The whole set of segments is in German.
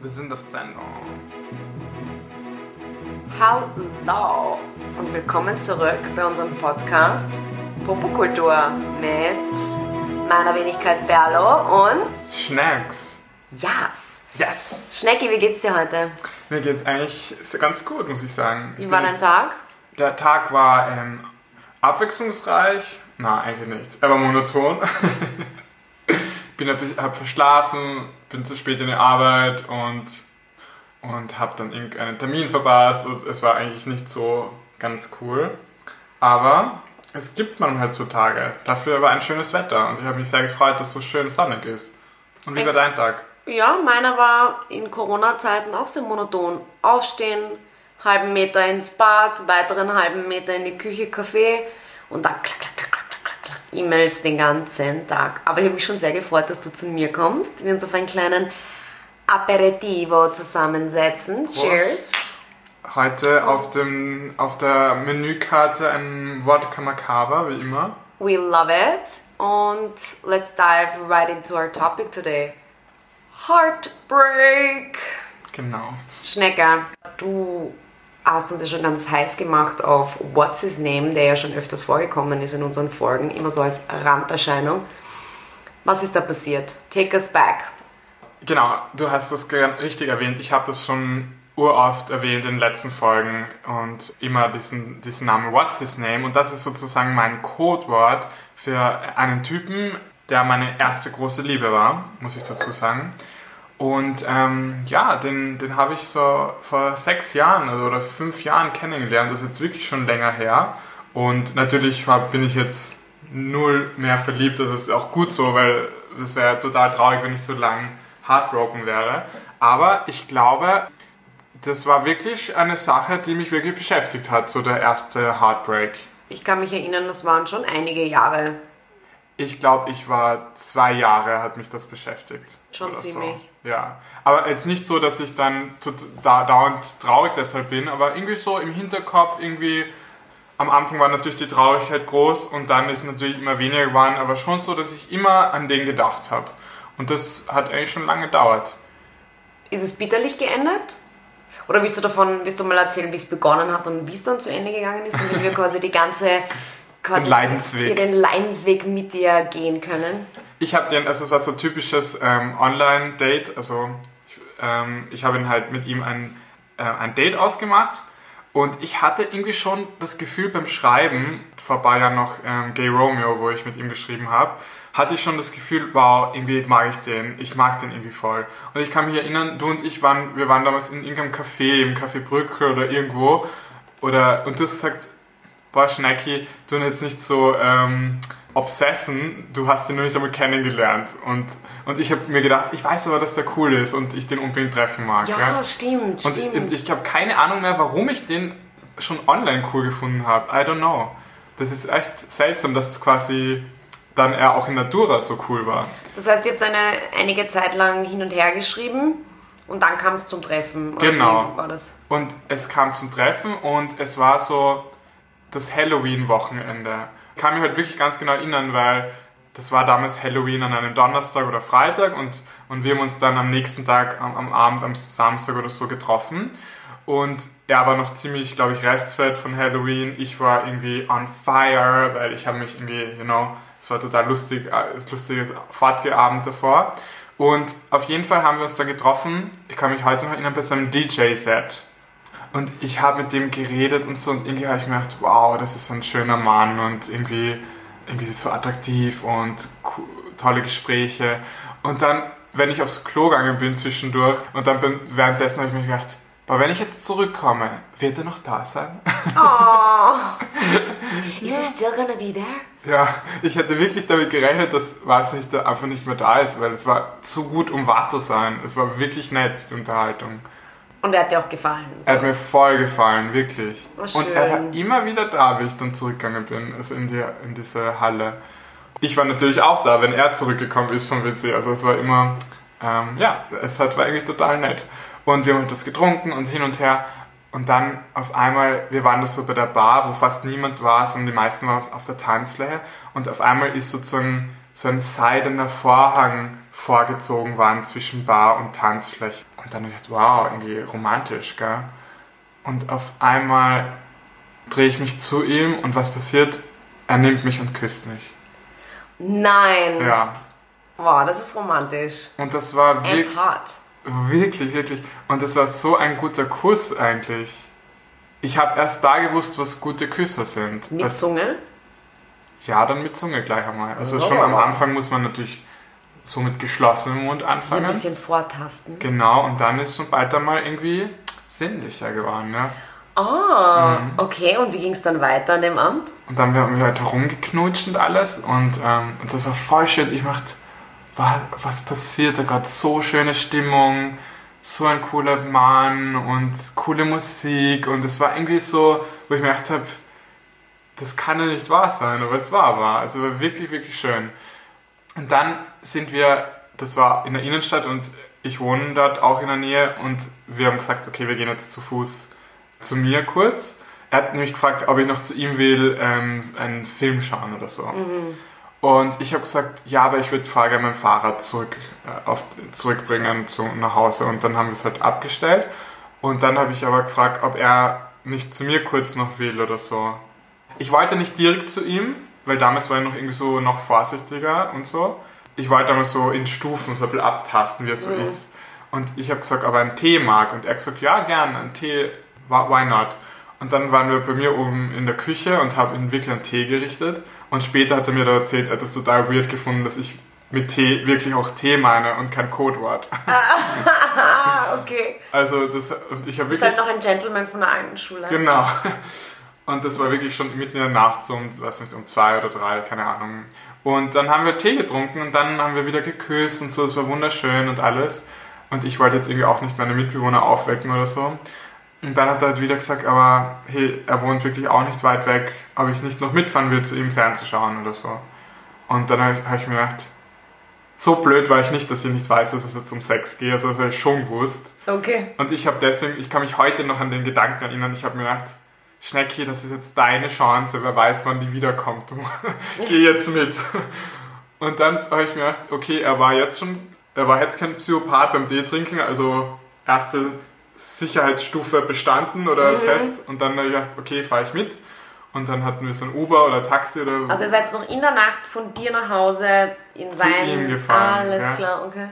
Wir sind auf Sendung. Hallo und willkommen zurück bei unserem Podcast Popokultur mit meiner Wenigkeit Berlo und Schnacks. Jas. Yes! Schnecki, wie geht's dir heute? Mir geht's eigentlich ganz gut, muss ich sagen. Ich Wie war dein Tag? Der Tag war ähm, abwechslungsreich. Na, eigentlich nicht. Er war monoton. bin hab verschlafen, bin zu spät in die Arbeit und, und hab dann irgendeinen Termin verpasst und es war eigentlich nicht so ganz cool. Aber es gibt man halt so Tage. Dafür war ein schönes Wetter und ich habe mich sehr gefreut, dass es so schön sonnig ist. Und wie war dein Tag? Ja, meiner war in Corona-Zeiten auch sehr monoton. Aufstehen, halben Meter ins Bad, weiteren halben Meter in die Küche, Kaffee und dann klack, klack, klack, E-Mails den ganzen Tag. Aber ich habe mich schon sehr gefreut, dass du zu mir kommst. Wir uns auf einen kleinen Aperitivo zusammensetzen. Cheers. Heute auf, dem, auf der Menükarte ein Wodka Macabre, wie immer. We love it. Und let's dive right into our topic today. Heartbreak. Genau. Schnecker, du hast uns ja schon ganz heiß gemacht auf What's His Name, der ja schon öfters vorgekommen ist in unseren Folgen, immer so als Randerscheinung. Was ist da passiert? Take us back. Genau, du hast das richtig erwähnt. Ich habe das schon uroft erwähnt in den letzten Folgen und immer diesen, diesen Namen What's His Name. Und das ist sozusagen mein Codewort für einen Typen, der meine erste große Liebe war, muss ich dazu sagen. Und ähm, ja, den, den habe ich so vor sechs Jahren also, oder fünf Jahren kennengelernt. Das ist jetzt wirklich schon länger her. Und natürlich bin ich jetzt null mehr verliebt. Das ist auch gut so, weil es wäre total traurig, wenn ich so lang heartbroken wäre. Aber ich glaube, das war wirklich eine Sache, die mich wirklich beschäftigt hat, so der erste Heartbreak. Ich kann mich erinnern, das waren schon einige Jahre. Ich glaube, ich war zwei Jahre, hat mich das beschäftigt. Schon ziemlich. So. Ja. Aber jetzt nicht so, dass ich dann da, dauernd traurig deshalb bin, aber irgendwie so im Hinterkopf, irgendwie am Anfang war natürlich die Traurigkeit groß und dann ist natürlich immer weniger geworden, aber schon so, dass ich immer an den gedacht habe. Und das hat eigentlich schon lange gedauert. Ist es bitterlich geendet? Oder willst du davon, willst du mal erzählen, wie es begonnen hat und wie es dann zu Ende gegangen ist, damit wir quasi die ganze quasi Den Leidensweg. den Leidensweg mit dir gehen können? Ich habe den, also es war so ein typisches ähm, Online-Date, also ich, ähm, ich habe ihn halt mit ihm ein, äh, ein Date ausgemacht und ich hatte irgendwie schon das Gefühl beim Schreiben, vorbei ja noch ähm, Gay Romeo, wo ich mit ihm geschrieben habe, hatte ich schon das Gefühl, wow, irgendwie mag ich den, ich mag den irgendwie voll. Und ich kann mich erinnern, du und ich waren, wir waren damals in irgendeinem Café, im Café Brücke oder irgendwo, oder, und du hast gesagt, boah, Schnecki, du jetzt nicht so ähm, obsessen, du hast ihn nur nicht einmal kennengelernt. Und, und ich habe mir gedacht, ich weiß aber, dass der cool ist und ich den unbedingt treffen mag. Ja, ja? stimmt, Und, stimmt. und ich habe keine Ahnung mehr, warum ich den schon online cool gefunden habe. I don't know. Das ist echt seltsam, dass quasi dann er auch in Natura so cool war. Das heißt, ihr habt eine einige Zeit lang hin und her geschrieben und dann kam es zum Treffen. Genau. wie War das? Und es kam zum Treffen und es war so das Halloween-Wochenende. Kann mich halt wirklich ganz genau erinnern, weil das war damals Halloween an einem Donnerstag oder Freitag und, und wir haben uns dann am nächsten Tag, am, am Abend, am Samstag oder so getroffen. Und er war noch ziemlich, glaube ich, restfett von Halloween. Ich war irgendwie on fire, weil ich habe mich irgendwie, you know, es war total lustig, äh, das lustiges Fortgeabend davor. Und auf jeden Fall haben wir uns dann getroffen. Ich kann mich heute noch erinnern bei so einem DJ-Set. Und ich habe mit dem geredet und so und irgendwie habe ich mir gedacht, wow, das ist ein schöner Mann und irgendwie, irgendwie so attraktiv und tolle Gespräche. Und dann, wenn ich aufs Klo gegangen bin zwischendurch und dann bin, währenddessen habe ich mir gedacht, boah, wenn ich jetzt zurückkomme, wird er noch da sein? Is he still gonna be there? Ja, ich hätte wirklich damit gerechnet, dass was nicht einfach nicht mehr da ist, weil es war zu gut, um wahr zu sein. Es war wirklich nett, die Unterhaltung. Und er hat dir auch gefallen. Er hat mir voll gefallen, wirklich. Oh, und er war immer wieder da, wie ich dann zurückgegangen bin, also in, die, in diese Halle. Ich war natürlich auch da, wenn er zurückgekommen ist vom WC. Also es war immer, ähm, ja, es hat, war eigentlich total nett. Und wir haben etwas getrunken und hin und her. Und dann auf einmal, wir waren da so bei der Bar, wo fast niemand war, sondern die meisten waren auf- auf der Tanzfläche. Und auf einmal ist sozusagen so ein seidener Vorhang vorgezogen waren zwischen Bar und Tanzfläche. Und dann habe ich gedacht, wow, irgendwie romantisch, gell? Und auf einmal drehe ich mich zu ihm und was passiert? Er nimmt mich und küsst mich. Nein. Ja. Wow, das ist romantisch. Und das war wirklich, hot. wirklich, wirklich. Und das war so ein guter Kuss eigentlich. Ich habe erst da gewusst, was gute Küsser sind. Mit Das- Zunge? Ja, dann mit Zunge gleich einmal. Also Oh. schon am Anfang muss man natürlich so mit geschlossenem Mund So ein anfangen. bisschen vortasten. Genau, und dann ist schon bald einmal irgendwie sinnlicher geworden, ja. Ah, Mhm. okay. Und wie ging es dann weiter an dem Abend? Und dann haben wir halt herumgeknutscht und alles und, ähm, und das war voll schön. Ich dachte, wa- was passiert da gerade? So schöne Stimmung, so ein cooler Mann und coole Musik und es war irgendwie so, wo ich mir gedacht habe, das kann ja nicht wahr sein, aber es war wahr. Also war wirklich, wirklich schön. Und dann sind wir, das war in der Innenstadt und ich wohne dort auch in der Nähe und wir haben gesagt, okay, wir gehen jetzt zu Fuß zu mir kurz. Er hat nämlich gefragt, ob ich noch zu ihm will, ähm, einen Film schauen oder so. Und ich habe gesagt, ja, aber ich würde vorher gerne mein Fahrrad zurück, äh, auf, zurückbringen zu, nach Hause. Und dann haben wir es halt abgestellt. Und dann habe ich aber gefragt, ob er nicht zu mir kurz noch will oder so. Ich wollte nicht direkt zu ihm, weil damals war ich noch irgendwie so noch vorsichtiger und so. Ich wollte damals so in Stufen so ein bisschen abtasten, wie er so ist. Und ich habe gesagt, ob er einen Tee mag. Und er hat gesagt, ja, gern, einen Tee, why not? Und dann waren wir bei mir oben in der Küche und haben ihm wirklich einen Tee gerichtet. Und später hat er mir da erzählt, er hat das total weird gefunden, dass ich mit Tee wirklich auch Tee meine und kein Codewort. Ah, okay. Also das, und ich habe Du bist wirklich... halt noch ein Gentleman von der alten Schule. Genau. Und das war wirklich schon mitten in der Nacht, so um, weiß nicht, um zwei oder drei, keine Ahnung. Und dann haben wir Tee getrunken und dann haben wir wieder geküsst und so, es war wunderschön und alles. Und ich wollte jetzt irgendwie auch nicht meine Mitbewohner aufwecken oder so. Und dann hat er halt wieder gesagt, aber hey, er wohnt wirklich auch nicht weit weg, ob ich nicht noch mitfahren will, zu ihm fernzuschauen oder so. Und dann habe ich, hab ich mir gedacht, so blöd war ich nicht, dass ich nicht weiß, dass es jetzt um Sex geht, also das habe ich schon gewusst. Okay. Und ich habe deswegen, ich kann mich heute noch an den Gedanken erinnern, ich habe mir gedacht, Schnecki, das ist jetzt deine Chance, wer weiß, wann die wiederkommt. Du, geh jetzt mit. Und dann habe ich mir gedacht, okay, er war jetzt schon, er war jetzt kein Psychopath beim Tee-Trinken, also erste Sicherheitsstufe bestanden oder Test. Und dann habe ich gedacht, okay, fahre ich mit. Und dann hatten wir so ein Uber oder Taxi oder Also ihr seid noch in der Nacht von dir nach Hause in Zu sein... ihm gefahren, Alles ja. klar, okay.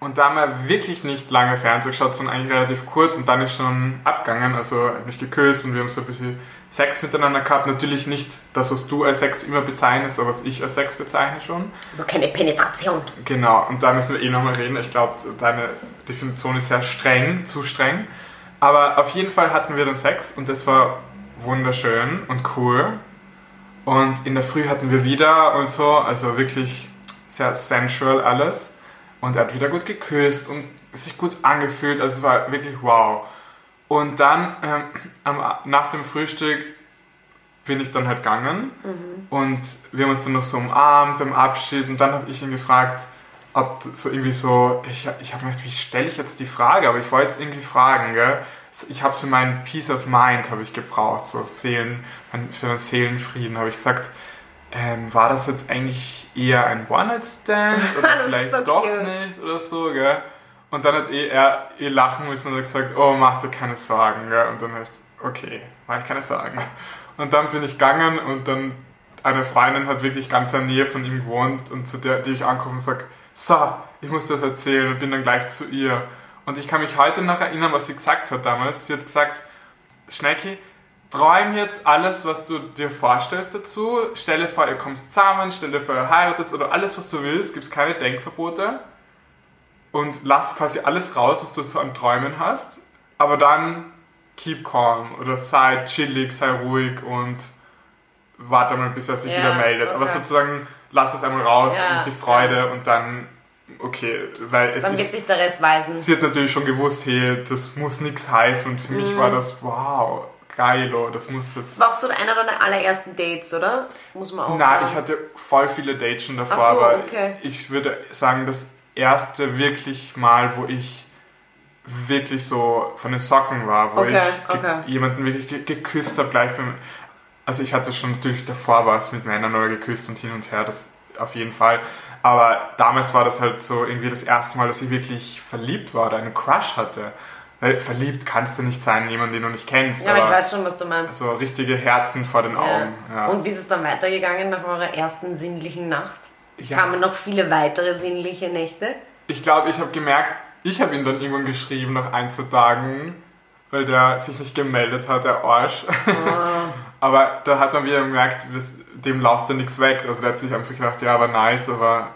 Und da haben wir wirklich nicht lange Fernsehen geschaut, sondern eigentlich relativ kurz und dann ist schon abgegangen. Also hat mich geküsst und wir haben so ein bisschen Sex miteinander gehabt. Natürlich nicht das, was du als Sex immer bezeichnest, aber was ich als Sex bezeichne schon. Also keine Penetration. Genau, und da müssen wir eh nochmal reden. Ich glaube, deine Definition ist sehr streng, zu streng. Aber auf jeden Fall hatten wir dann Sex und das war wunderschön und cool. Und in der Früh hatten wir wieder und so, also wirklich sehr sensual alles. Und er hat wieder gut geküsst und sich gut angefühlt, also es war wirklich wow. Und dann ähm, am, nach dem Frühstück bin ich dann halt gegangen. Und wir haben uns dann noch so umarmt beim Abschied. Und dann habe ich ihn gefragt, ob so irgendwie so, ich, ich habe mir gedacht, wie stelle ich jetzt die Frage, aber ich wollte es irgendwie fragen, gell? Ich habe so meinen Peace of Mind habe ich gebraucht, so Seelen, für meinen Seelenfrieden habe ich gesagt, ähm, war das jetzt eigentlich eher ein One-Night-Stand oder vielleicht so doch cute. nicht oder so, gell? Und dann hat eh er eh lachen müssen und hat gesagt, oh, mach dir keine Sorgen, gell? Und dann habe ich, okay, mach ich keine Sorgen. Und dann bin ich gegangen und dann eine Freundin hat wirklich ganz in der Nähe von ihm gewohnt und zu der, die ich angerufen und sage, so, ich muss das erzählen und bin dann gleich zu ihr. Und ich kann mich heute noch erinnern, was sie gesagt hat damals. Sie hat gesagt, Schnecki, träum jetzt alles, was du dir vorstellst dazu. Stelle vor, ihr kommt zusammen, stelle vor, ihr heiratet oder alles, was du willst. Gibt es keine Denkverbote. Und lass quasi alles raus, was du so an Träumen hast. Aber dann keep calm oder sei chillig, sei ruhig und warte mal, bis er sich Ja, wieder meldet. Aber okay. sozusagen lass es einmal raus Ja, und die Freude und dann, okay, weil es Dann ist wird sich der Rest weisen. sie hat natürlich schon gewusst, hey, das muss nichts heißen. Und für mich Mhm. war das, wow, geilo, das muss jetzt. War auch so einer deiner allerersten Dates, oder? Muss man auch Na, sagen. ich hatte voll viele Dates schon davor, so, aber okay. ich würde sagen, das erste wirklich Mal, wo ich wirklich so von den Socken war, wo Okay, ich okay. jemanden wirklich ge geküsst habe, gleich beim. Also ich hatte schon natürlich davor was mit Männern oder geküsst und hin und her, das auf jeden Fall. Aber damals war das halt so irgendwie das erste Mal, dass ich wirklich verliebt war oder einen Crush hatte. Weil verliebt kannst du nicht sein in jemanden, den du nicht kennst. Ja, aber ich weiß schon, was du meinst. So richtige Herzen vor den Augen. Ja. Und wie ist es dann weitergegangen nach eurer ersten sinnlichen Nacht? Ja. Kamen noch viele weitere sinnliche Nächte? Ich glaube, ich habe gemerkt, ich habe ihn dann irgendwann geschrieben nach ein, zwei Tagen, weil der sich nicht gemeldet hat, der Arsch. aber da hat man wieder gemerkt, dem läuft ja nichts weg. Also der hat sich einfach gedacht, ja, war nice, aber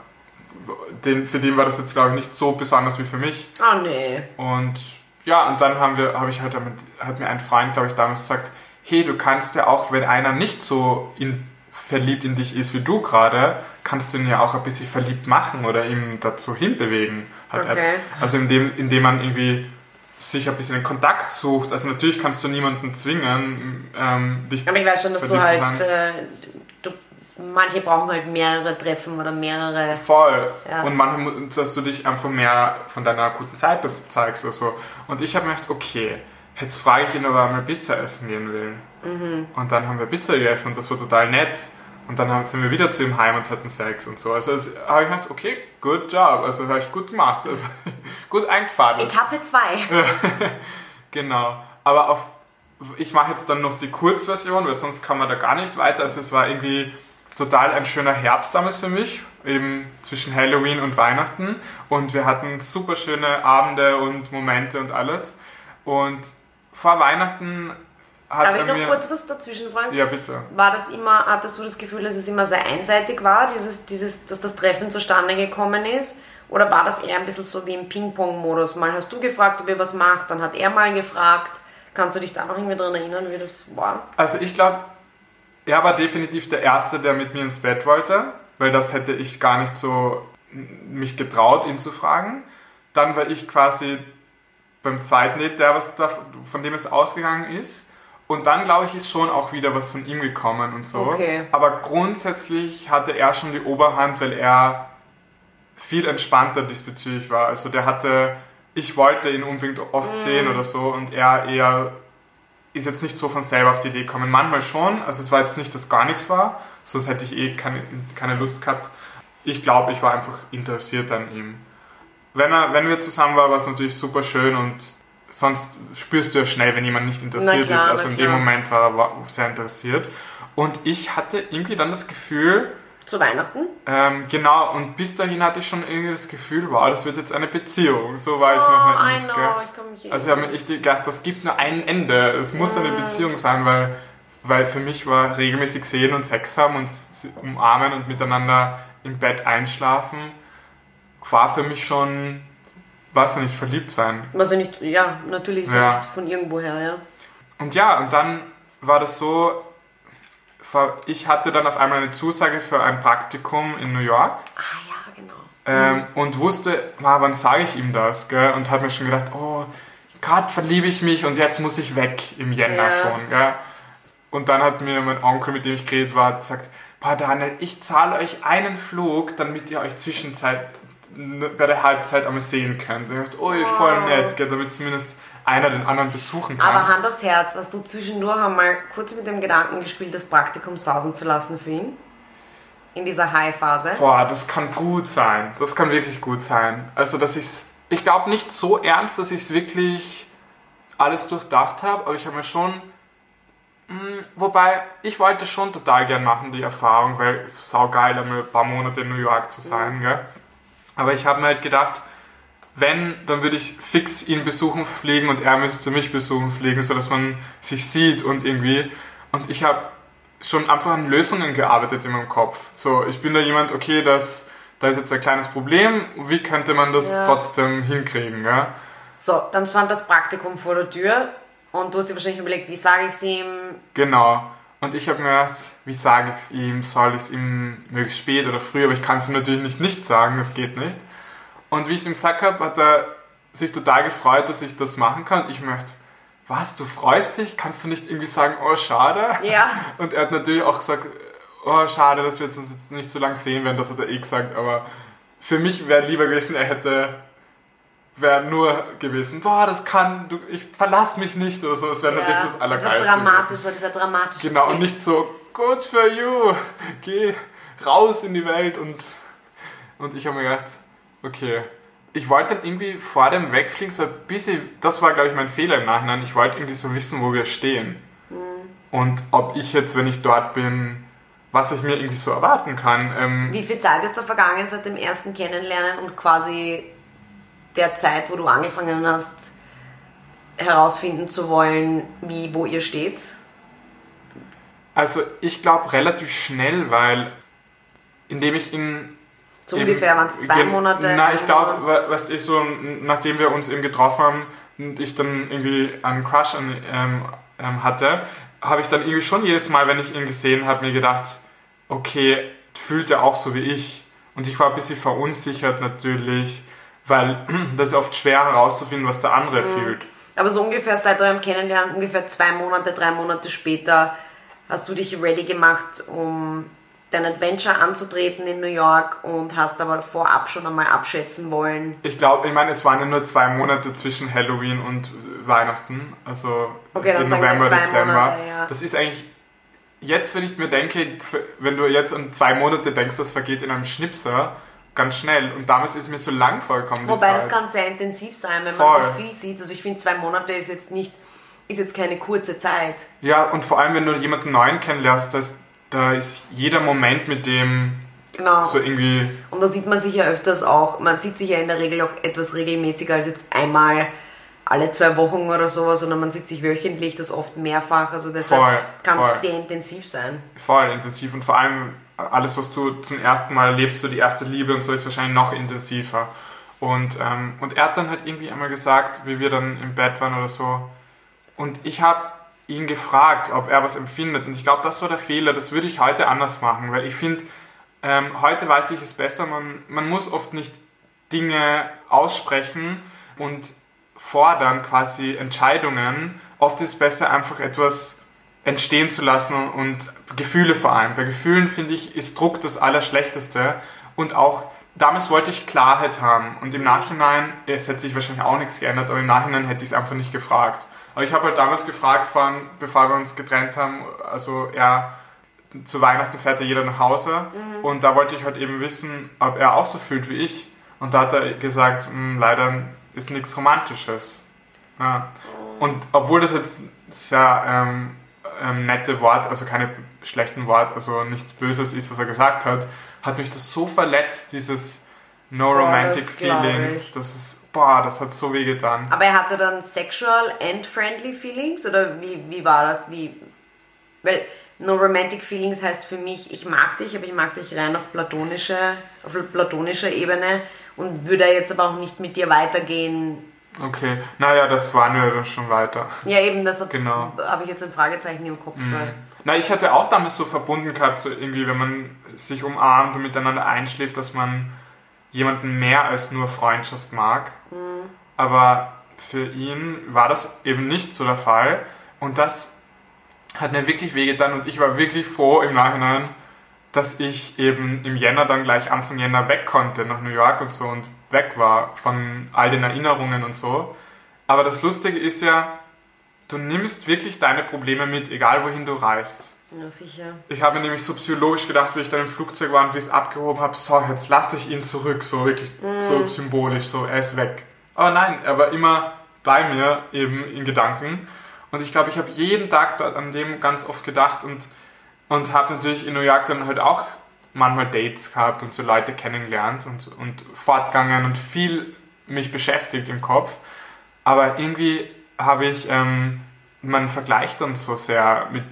den, für den war das jetzt, glaube ich, nicht so besonders wie für mich. Ah, nee. Und ja, und dann haben wir, habe ich halt damit, hat mir ein Freund, glaube ich, damals gesagt, hey, du kannst ja auch, wenn einer nicht so in, verliebt in dich ist wie du gerade, kannst du ihn ja auch ein bisschen verliebt machen oder ihm dazu hinbewegen. Hat er Okay. jetzt- Also indem, indem man irgendwie sich ein bisschen in Kontakt sucht. Also natürlich kannst du niemanden zwingen, ähm, dich Aber ich weiß schon, dass du halt. Äh, manche brauchen halt mehrere Treffen oder mehrere. Voll. Ja. Und manchmal, dass du dich einfach mehr von deiner guten Zeit das zeigst oder so. Und ich habe mir gedacht, okay, jetzt frage ich ihn, ob er mal Pizza essen gehen will. Mhm. Und dann haben wir Pizza gegessen und das war total nett. Und dann sind wir wieder zu ihm heim und hatten Sex und so. Also habe ich gedacht, okay, good job. Also habe ich gut gemacht. Also gut eingefadelt. Etappe 2. Genau. Aber auf, ich mache jetzt dann noch die Kurzversion, weil sonst kann man da gar nicht weiter. Also es war irgendwie total ein schöner Herbst damals für mich, eben zwischen Halloween und Weihnachten. Und wir hatten super schöne Abende und Momente und alles. Und vor Weihnachten hat Darf ich noch kurz was dazwischen fragen? Ja, bitte. War das immer, hattest du das Gefühl, dass es immer sehr einseitig war, dieses, dieses, dass das Treffen zustande gekommen ist? Oder war das eher ein bisschen so wie im Ping-Pong-Modus? Mal hast du gefragt, ob ihr was macht, dann hat er mal gefragt. Kannst du dich da noch irgendwie dran erinnern, wie das war? Also ich glaube, er war definitiv der Erste, der mit mir ins Bett wollte, weil das hätte ich gar nicht so mich getraut, ihn zu fragen. Dann war ich quasi beim zweiten Date, der was da, von dem es ausgegangen ist. Und dann, glaube ich, ist schon auch wieder was von ihm gekommen und so. Okay. Aber grundsätzlich hatte er schon die Oberhand, weil er viel entspannter diesbezüglich war. Also der hatte, ich wollte ihn unbedingt oft sehen oder so und er eher ist jetzt nicht so von selber auf die Idee gekommen. Manchmal schon, also es war jetzt nicht, dass gar nichts war, sonst hätte ich eh keine, keine Lust gehabt. Ich glaube, ich war einfach interessiert an ihm. Wenn, er, wenn wir zusammen waren, war es natürlich super schön und sonst spürst du ja schnell, wenn jemand nicht interessiert klar, ist. Also in dem. Moment war er sehr interessiert. Und ich hatte irgendwie dann das Gefühl, Zu Weihnachten? ähm, genau, und bis dahin hatte ich schon irgendwie das Gefühl, wow, das wird jetzt eine Beziehung. So war ich noch Oh, I know, gell? ich kann mich Also ich habe mir echt gedacht, das gibt nur ein Ende. Es muss eine Beziehung sein, weil, weil für mich war regelmäßig sehen und Sex haben und umarmen und miteinander im Bett einschlafen, war für mich schon, weiß ich nicht, verliebt sein. Was ja nicht, ja, natürlich Ja. nicht von irgendwoher, ja. Und ja, und dann war das so, ich hatte dann auf einmal eine Zusage für ein Praktikum in New York Ah ja, genau. ähm, und wusste, ah, wann sage ich ihm das, gell? Und habe mir schon gedacht, oh, gerade verliebe ich mich und jetzt muss ich weg im Jänner Ja. schon, gell? Und dann hat mir mein Onkel, mit dem ich geredet war, gesagt, Boah, Daniel, ich zahle euch einen Flug, damit ihr euch Zwischenzeit bei der Halbzeit einmal sehen könnt. Und ich dachte, ui, voll nett, gell? damit zumindest einer den anderen besuchen kann. Aber Hand aufs Herz, hast du zwischendurch einmal kurz mit dem Gedanken gespielt, das Praktikum sausen zu lassen für ihn? In dieser High-Phase? Boah, das kann gut sein. Das kann wirklich gut sein. Also, dass ich's, ich glaube nicht so ernst, dass ich es wirklich alles durchdacht habe, aber ich habe mir schon, mh, wobei ich wollte schon total gern machen, die Erfahrung, weil es ist saugeil, einmal ein paar Monate in New York zu sein, gell? Aber ich habe mir halt gedacht, wenn, dann würde ich fix ihn besuchen fliegen und er müsste mich besuchen fliegen, sodass man sich sieht und irgendwie. Und ich habe schon einfach an Lösungen gearbeitet in meinem Kopf. So, ich bin da jemand, okay, das, da ist jetzt ein kleines Problem, wie könnte man das Ja. trotzdem hinkriegen, ja? So, dann stand das Praktikum vor der Tür und du hast dir wahrscheinlich überlegt, wie sage ich es ihm? Genau. Und ich habe mir gedacht, wie sage ich es ihm? Soll ich es ihm möglichst spät oder früh? Aber ich kann es ihm natürlich nicht nicht sagen, das geht nicht. Und wie ich es ihm gesagt habe, hat er sich total gefreut, dass ich das machen kann. Und ich möchte, was, du freust dich? Kannst du nicht irgendwie sagen, oh, schade? Ja. Und er hat natürlich auch gesagt, oh, schade, dass wir uns jetzt nicht so lange sehen werden. Das hat er eh gesagt. Aber für mich wäre lieber gewesen, er hätte wäre nur gewesen, boah, das kann, du, ich verlass mich nicht oder so. Das wäre natürlich das Allergeilste. Etwas gewesen. dramatischer, dieser dramatische Genau, und nicht so, good for you, geh raus in die Welt und, und ich habe mir gedacht, okay. Ich wollte dann irgendwie vor dem Wegfliegen so ein bisschen, das war glaube ich mein Fehler im Nachhinein, ich wollte irgendwie so wissen, wo wir stehen. Und ob ich jetzt, wenn ich dort bin, was ich mir irgendwie so erwarten kann. Ähm, Wie viel Zeit ist da vergangen seit dem ersten Kennenlernen und quasi der Zeit, wo du angefangen hast, herausfinden zu wollen, wie, wo ihr steht? also ich glaube relativ schnell, weil indem ich in So Eben, ungefähr waren es zwei Monate. Nein, ein ich glaube, was ich so, nachdem wir uns eben getroffen haben und ich dann irgendwie einen Crush an, ähm, ähm, hatte, habe ich dann irgendwie schon jedes Mal, wenn ich ihn gesehen habe, mir gedacht, okay, fühlt er auch so wie ich. Und ich war ein bisschen verunsichert natürlich, weil das ist oft schwer herauszufinden, was der andere Mhm. fühlt. Aber so ungefähr seit eurem Kennenlernen, ungefähr zwei Monate, drei Monate später, hast du dich ready gemacht, um dein Adventure anzutreten in New York und hast aber vorab schon einmal abschätzen wollen. Ich glaube, ich meine, es waren ja nur zwei Monate zwischen Halloween und Weihnachten, also Okay, dann November, zwei Dezember. Monate, ja. Das ist eigentlich jetzt, wenn ich mir denke, wenn du jetzt an zwei Monate denkst, das vergeht in einem Schnipser ganz schnell. Und damals ist mir so lang vorgekommen. Wobei das kann sehr intensiv sein, wenn Voll. man sich viel sieht. Also ich finde, zwei Monate ist jetzt nicht, ist jetzt keine kurze Zeit. Ja, und vor allem, wenn du jemanden neuen kennenlernst, das, da ist jeder Moment mit dem Genau. so irgendwie. Und da sieht man sich ja öfters auch, man sieht sich ja in der Regel auch etwas regelmäßiger als jetzt einmal alle zwei Wochen oder sowas, sondern man sieht sich wöchentlich, das oft mehrfach. Also deshalb kann es sehr intensiv sein. voll intensiv und vor allem alles, was du zum ersten Mal erlebst, so die erste Liebe und so, ist wahrscheinlich noch intensiver. Und, ähm, und er hat dann halt irgendwie einmal gesagt, wie wir dann im Bett waren oder so. Und ich habe ihn gefragt, ob er was empfindet. Und ich glaube, das war der Fehler. Das würde ich heute anders machen, weil ich finde, ähm, heute weiß ich es besser. Man, man muss oft nicht Dinge aussprechen und fordern quasi Entscheidungen. Oft ist es besser, einfach etwas entstehen zu lassen und Gefühle vor allem. Bei Gefühlen finde ich, ist Druck das Allerschlechteste und auch damals wollte ich Klarheit haben und im Nachhinein, es hätte sich wahrscheinlich auch nichts geändert, aber im Nachhinein hätte ich es einfach nicht gefragt. Aber ich habe halt damals gefragt, von, bevor wir uns getrennt haben, also er, zu Weihnachten fährt ja jeder nach Hause und da wollte ich halt eben wissen, ob er auch so fühlt wie ich. Und da hat er gesagt, "Hm, leider ist nichts Romantisches. Ja. Und obwohl das jetzt sehr ähm, ähm, nette Wort, also keine schlechten Wort, also nichts Böses ist, was er gesagt hat, hat mich das so verletzt, dieses No Romantic das glaub Feelings. Das ist, boah, das hat so weh getan. Aber er hatte dann sexual and friendly feelings oder wie, wie war das? Wie, weil no romantic feelings heißt für mich, ich mag dich, aber ich mag dich rein auf platonischer, auf platonischer Ebene und würde jetzt aber auch nicht mit dir weitergehen. Okay, naja, das waren wir dann schon weiter. Ja, eben, das Genau. habe ich jetzt ein Fragezeichen im Kopf. Weil, Na, ich hatte auch damals so verbunden gehabt, so irgendwie, wenn man sich umarmt und miteinander einschläft, dass man jemanden mehr als nur Freundschaft mag. Aber für ihn war das eben nicht so der Fall. Und das hat mir wirklich wehgetan und ich war wirklich froh im Nachhinein, dass ich eben im Jänner dann gleich Anfang Jänner weg konnte nach New York und so und weg war von all den Erinnerungen und so. Aber das Lustige ist ja, du nimmst wirklich deine Probleme mit, egal wohin du reist. Ja, sicher. Ich habe mir nämlich so psychologisch gedacht, wie ich dann im Flugzeug war und wie ich es abgehoben habe, so, jetzt lasse ich ihn zurück, so wirklich so symbolisch, so, er ist weg. Aber nein, er war immer bei mir, eben in Gedanken. Und ich glaube, ich habe jeden Tag dort an dem ganz oft gedacht und, und habe natürlich in New York dann halt auch manchmal Dates gehabt und so Leute kennengelernt und, und fortgegangen und viel mich beschäftigt im Kopf. Aber irgendwie habe ich, ähm, man vergleicht dann so sehr mit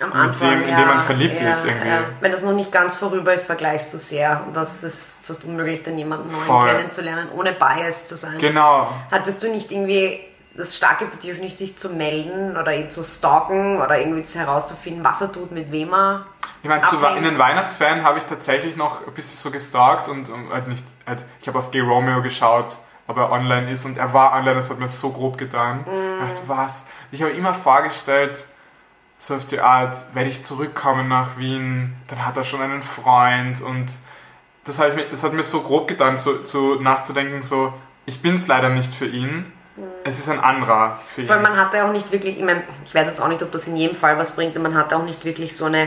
Am Anfang, dem, in ja, dem man verliebt ja, ist irgendwie. Ja. Wenn das noch nicht ganz vorüber ist, vergleichst du sehr. Und das ist fast unmöglich, dann jemanden neuen Voll. kennenzulernen, ohne biased zu sein. Genau. Hattest du nicht irgendwie das starke Bedürfnis, dich zu melden oder ihn zu stalken oder irgendwie herauszufinden, was er tut, mit wem er? Ich meine, zu, in den Weihnachtsferien habe ich tatsächlich noch ein bisschen so gestalkt und, und halt nicht, halt, ich habe auf Gay Romeo geschaut, ob er online ist und er war online, das hat mir so grob getan. Ich dachte, was? Ich habe immer vorgestellt, so auf die Art, wenn ich zurückkomme nach Wien, dann hat er schon einen Freund und das, ich mir, das hat mir so grob getan, so, so nachzudenken, so, ich bin es leider nicht für ihn, es ist ein anderer für ihn. Weil man hatte auch nicht wirklich, ich meine, ich weiß jetzt auch nicht, ob das in jedem Fall was bringt, aber man hatte auch nicht wirklich so eine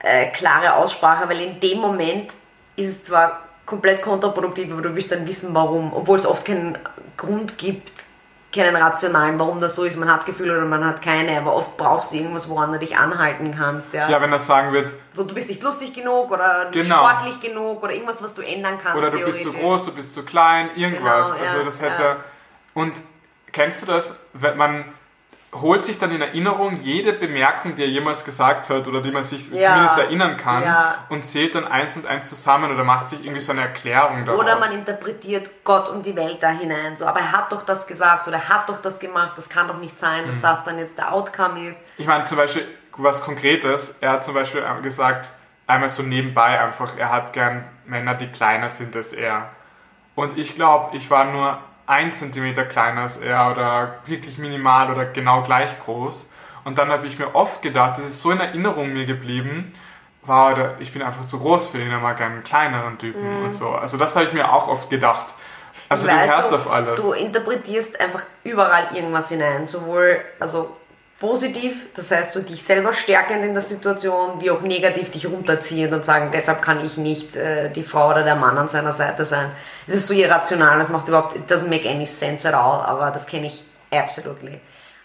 äh, klare Aussprache, weil in dem Moment ist es zwar komplett kontraproduktiv, aber du willst dann wissen, warum, obwohl es oft keinen Grund gibt, keinen rationalen, warum das so ist. Man hat Gefühle oder man hat keine, aber oft brauchst du irgendwas, woran du dich anhalten kannst. Ja, Ja, wenn er sagen wird, so, du bist nicht lustig genug oder nicht Genau. sportlich genug oder irgendwas, was du ändern kannst. oder du bist zu groß, du bist zu klein, irgendwas. Genau, ja, also das hätte. ja. Und kennst du das, wenn man holt sich dann in Erinnerung jede Bemerkung, die er jemals gesagt hat oder die man sich Ja. zumindest erinnern kann Ja. und zählt dann eins und eins zusammen oder macht sich irgendwie so eine Erklärung daraus. Oder man interpretiert Gott und die Welt da hinein. So, aber er hat doch das gesagt oder er hat doch das gemacht. Das kann doch nicht sein, Mhm. dass das dann jetzt der Outcome ist. Ich meine zum Beispiel was Konkretes. Er hat zum Beispiel gesagt, einmal so nebenbei einfach, er hat gern Männer, die kleiner sind als er. Und ich glaube, ich war nur ein Zentimeter kleiner als er oder wirklich minimal oder genau gleich groß. Und dann habe ich mir oft gedacht, das ist so in Erinnerung mir geblieben, war, oder ich bin einfach zu groß für ihn, er mag einen kleineren Typen und so. Also das habe ich mir auch oft gedacht. Also du Weißt hörst auf alles. Du interpretierst einfach überall irgendwas hinein. Sowohl also positiv, das heißt so dich selber stärkend in der Situation, wie auch negativ dich runterziehend und sagen, deshalb kann ich nicht äh, die Frau oder der Mann an seiner Seite sein. Das ist so irrational, das macht überhaupt, it doesn't make any sense at all, aber das kenne ich absolutely.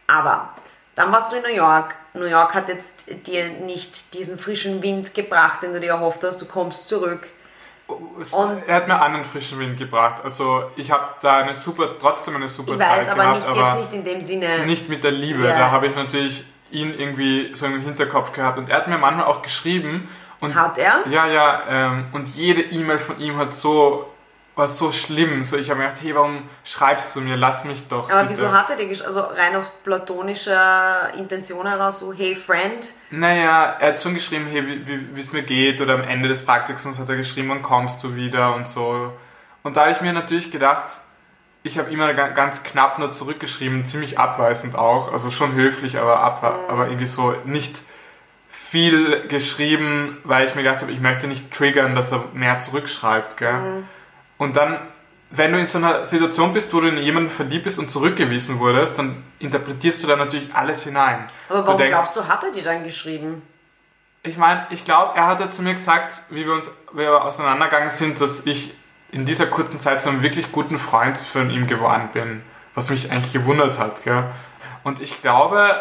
Aber dann warst du in New York. New York hat jetzt dir nicht diesen frischen Wind gebracht, den du dir erhofft hast. Du kommst zurück. Und- er hat mir einen frischen Wind gebracht. Also ich habe da eine super, trotzdem eine super Ich Zeit weiß, aber gehabt, nicht, aber jetzt nicht in dem Sinne. nicht mit der Liebe. Ja. Da habe ich natürlich ihn irgendwie so im Hinterkopf gehabt und er hat mir manchmal auch geschrieben. Und Hat er? Ja, ja. Ähm, und jede E-Mail von ihm hat so war so schlimm. So ich habe mir gedacht, hey, warum schreibst du mir? Lass mich doch. Aber bitte. wieso hat er dir gesch- also rein aus platonischer Intention heraus so, hey Friend, Naja, er hat schon geschrieben, hey, wie- es mir geht, oder am Ende des Praktikums hat er geschrieben, wann kommst du wieder und so. Und da habe ich mir natürlich gedacht, ich habe immer ga- ganz knapp nur zurückgeschrieben, ziemlich abweisend auch, also schon höflich, aber, abwe aber irgendwie so nicht viel geschrieben, weil ich mir gedacht habe, ich möchte nicht triggern, dass er mehr zurückschreibt. Gell? Und dann, wenn du in so einer Situation bist, wo du in jemanden verliebt bist und zurückgewiesen wurdest, dann interpretierst du da natürlich alles hinein. aber Du warum denkst- glaubst du, hat er dir dann geschrieben? ich meine, ich glaube, er hat ja zu mir gesagt, wie wir uns wie wir auseinandergegangen sind, dass ich in dieser kurzen Zeit zu einem wirklich guten Freund von ihm geworden bin. Was mich eigentlich gewundert hat. Gell? Und ich glaube,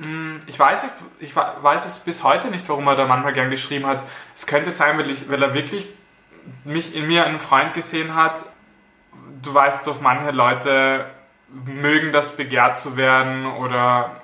mh, ich weiß, nicht, ich weiß es bis heute nicht, warum er da manchmal gern geschrieben hat. Es könnte sein, weil, ich, weil er wirklich mich in mir einen Freund gesehen hat. Du weißt doch, manche Leute mögen das begehrt zu werden oder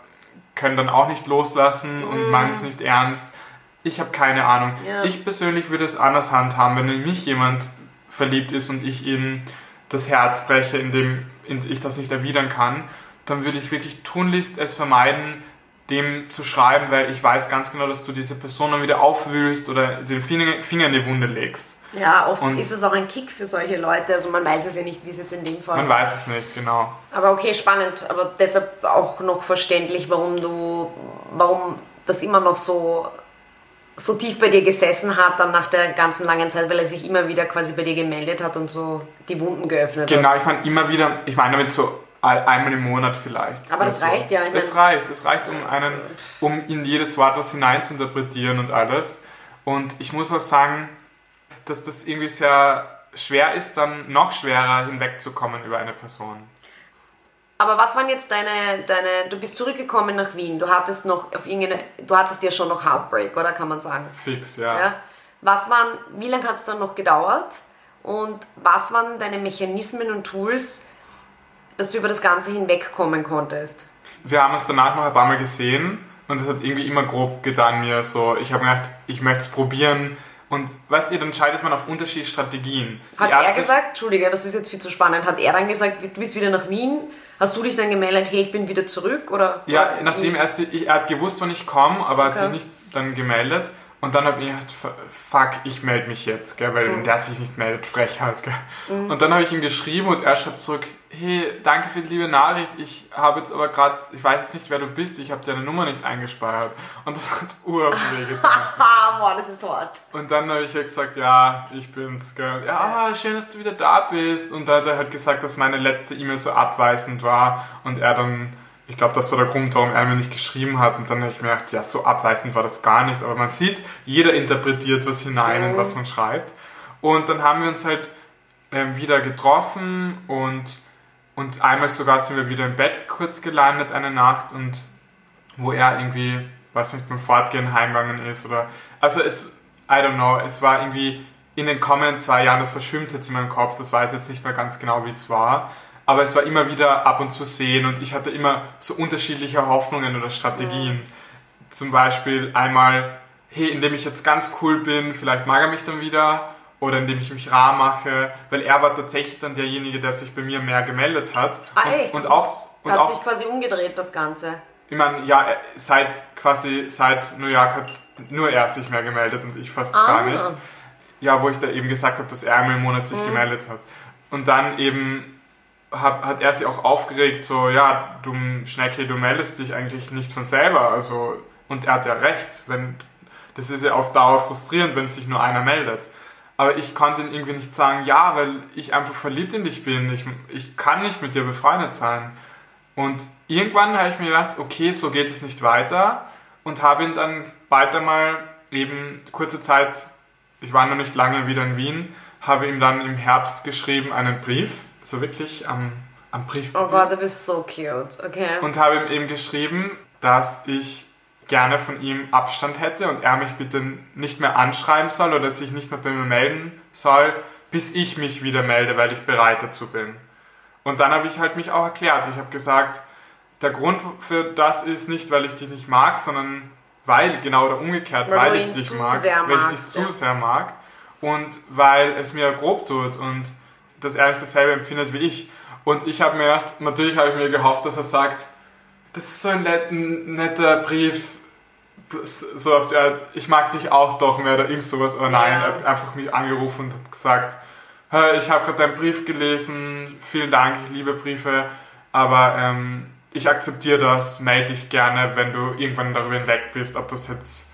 können dann auch nicht loslassen und meinen es nicht ernst. Ich habe keine Ahnung. Ja. Ich persönlich würde es anders handhaben, wenn in mich jemand verliebt ist und ich ihm das Herz breche, indem in- ich das nicht erwidern kann, dann würde ich wirklich tunlichst es vermeiden, dem zu schreiben, weil ich weiß ganz genau, dass du diese Person dann wieder aufwühlst oder den Finger in die Wunde legst. Ja, oft Und- ist es auch ein Kick für solche Leute, also man weiß es ja nicht, wie es jetzt in dem Fall Man weiß es nicht, genau. Aber okay, spannend, aber deshalb auch noch verständlich, warum du, warum das immer noch so, so tief bei dir gesessen hat, dann nach der ganzen langen Zeit, weil er sich immer wieder quasi bei dir gemeldet hat und so die Wunden geöffnet hat. Genau, ich meine immer wieder, ich meine damit so einmal im Monat vielleicht. Aber das so. reicht ja, Es reicht, es reicht, um einen, um in jedes Wort was hineinzuinterpretieren und alles. Und ich muss auch sagen, dass das irgendwie sehr schwer ist, dann noch schwerer hinwegzukommen über eine Person. Aber was waren jetzt deine, deine, du bist zurückgekommen nach Wien, du hattest noch auf irgendeine, du hattest ja schon noch Heartbreak, oder kann man sagen? Fix, ja. Ja? Was waren, wie lange hat es dann noch gedauert? Und was waren deine Mechanismen und Tools, dass du über das Ganze hinwegkommen konntest? Wir haben uns danach noch ein paar Mal gesehen und es hat irgendwie immer grob getan mir so, ich habe mir gedacht, ich möchte es probieren und weißt ihr, dann entscheidet man auf unterschiedliche Strategien. Hat er gesagt, Entschuldige, das ist jetzt viel zu spannend, hat er dann gesagt, du bist wieder nach Wien? Hast du dich dann gemeldet, hey, ich bin wieder zurück? Oder, Ja, oder nachdem er, ich, er hat gewusst, wann ich komme, aber hat Okay. sich nicht dann gemeldet. Und dann habe ich gedacht, fuck, ich melde mich jetzt, gell, weil Mhm. wenn der sich nicht meldet, Frechheit. Gell. Und dann habe ich ihm geschrieben und er schreibt zurück, hey, danke für die liebe Nachricht, ich habe jetzt aber gerade, ich weiß jetzt nicht, wer du bist, ich habe deine Nummer nicht eingespeichert. Und das hat urweh getan. Ah, boah, das ist hart. Und dann habe ich ja gesagt, ja, ich bin's, gell. Ja, schön, dass du wieder da bist. Und da hat er halt gesagt, dass meine letzte E-Mail so abweisend war und er dann ich glaube, das war der Grund, warum er mir nicht geschrieben hat. Und dann habe ich mir gedacht, ja, so abweisend war das gar nicht. Aber man sieht, jeder interpretiert was hinein in was man schreibt. Und dann haben wir uns halt ähm, wieder getroffen und, und einmal sogar sind wir wieder im Bett kurz gelandet eine Nacht und wo er irgendwie, weiß nicht, beim Fortgehen heimgegangen ist oder, also es, I don't know, es war irgendwie in den kommenden zwei Jahren, das verschwimmt jetzt in meinem Kopf, das weiß jetzt nicht mehr ganz genau, wie es war, aber es war immer wieder ab und zu sehen und ich hatte immer so unterschiedliche Hoffnungen oder Strategien. Ja. Zum Beispiel einmal, hey, indem ich jetzt ganz cool bin, vielleicht mag er mich dann wieder oder indem ich mich rar mache, weil er war tatsächlich dann derjenige, der sich bei mir mehr gemeldet hat. Ah, echt? Und, und auch, und hat auch, sich quasi umgedreht, das Ganze. Ich meine, ja, seit quasi seit New York hat nur er sich mehr gemeldet und ich fast ah. gar nicht. Ja, wo ich da eben gesagt habe, dass er einmal im Monat sich mhm. gemeldet hat. Und dann eben hat, hat er sich auch aufgeregt, so, ja, du Schnecke, du meldest dich eigentlich nicht von selber. Also, und er hat ja recht, wenn, das ist ja auf Dauer frustrierend, wenn sich nur einer meldet. Aber ich konnte ihm irgendwie nicht sagen, ja, weil ich einfach verliebt in dich bin. Ich, ich kann nicht mit dir befreundet sein. Und irgendwann habe ich mir gedacht, okay, so geht es nicht weiter. Und habe ihn dann bald einmal eben kurze Zeit, ich war noch nicht lange wieder in Wien, habe ihm dann im Herbst geschrieben einen Brief, so wirklich am, am Brief. Oh Gott, du bist so cute, okay. Und habe ihm eben geschrieben, dass ich gerne von ihm Abstand hätte und er mich bitte nicht mehr anschreiben soll oder sich nicht mehr bei mir melden soll, bis ich mich wieder melde, weil ich bereit dazu bin. Und dann habe ich halt mich auch erklärt. Ich habe gesagt, der Grund für das ist nicht, weil ich dich nicht mag, sondern weil, genau oder umgekehrt, weil, weil ich dich mag, weil ich dich zu ja. sehr mag und weil es mir grob tut und dass er nicht dasselbe empfindet wie ich. Und ich habe mir gedacht, natürlich habe ich mir gehofft, dass er sagt, das ist so ein netter Brief, so auf die Art, ich mag dich auch doch mehr oder irgend sowas. Aber nein, ja. er hat einfach mich angerufen und hat gesagt, ich habe gerade deinen Brief gelesen, vielen Dank, ich liebe Briefe, aber ähm, ich akzeptiere das, melde dich gerne, wenn du irgendwann darüber hinweg bist, ob das jetzt,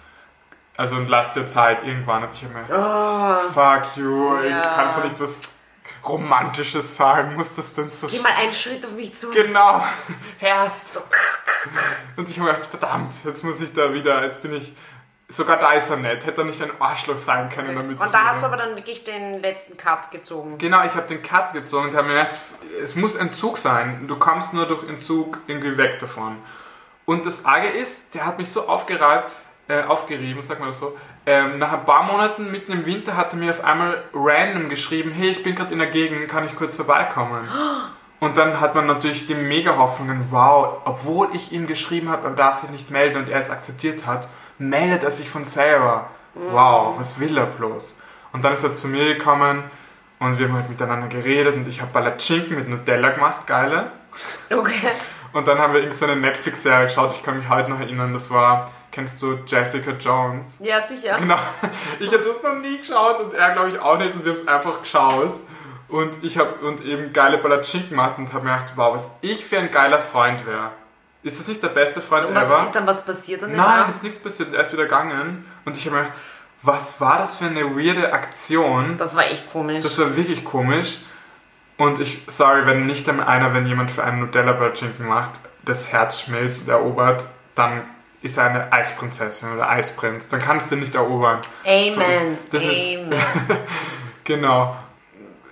also und lass dir Zeit irgendwann. Und ich habe mir oh. fuck you, ja. kannst du nicht was Romantisches sagen, muss das denn so... Geh mal einen Schritt auf mich zu. Genau, Herz. So. Und ich habe mir gedacht, verdammt, jetzt muss ich da wieder, jetzt bin ich... Sogar da ist er nett, hätte er nicht ein Arschloch sein können. Okay. Damit und da hast du aber dann wirklich den letzten Cut gezogen. Genau, ich habe den Cut gezogen und habe mir gedacht, es muss Entzug sein. Du kommst nur durch Entzug irgendwie weg davon. Und das Arge ist, der hat mich so aufgereibt, äh, aufgerieben, sag mal das so, ähm, nach ein paar Monaten, mitten im Winter, hat er mir auf einmal random geschrieben, hey, ich bin gerade in der Gegend, kann ich kurz vorbeikommen? Und dann hat man natürlich die mega Hoffnungen, wow, obwohl ich ihm geschrieben habe, er darf sich nicht melden und er es akzeptiert hat, meldet er sich von selber. Wow, was will er bloß? Und dann ist er zu mir gekommen und wir haben halt miteinander geredet und ich habe Palatschinken mit Nutella gemacht, geile. Okay. Und dann haben wir irgendeine so Netflix-Serie geschaut, ich kann mich heute noch erinnern, das war Kennst du Jessica Jones? Ja, sicher. Genau. Ich habe das noch nie geschaut und er glaube ich auch nicht und wir haben es einfach geschaut. Und ich habe und eben geile Palatschinken gemacht und habe mir gedacht, wow, was ich für ein geiler Freund wäre. Ist das nicht der beste Freund und was ever? Ist dann was passiert an Nein, ist nichts passiert. Er ist wieder gegangen und ich habe mir gedacht, was war das für eine weirde Aktion? Das war echt komisch. Das war wirklich komisch. Und ich, sorry, wenn nicht einer, wenn jemand für einen Nutella Palatschinken macht, das Herz schmilzt und erobert, dann ist eine Eisprinzessin oder Eisprinz. Dann kannst du nicht erobern. Amen. Das ist, Amen. genau.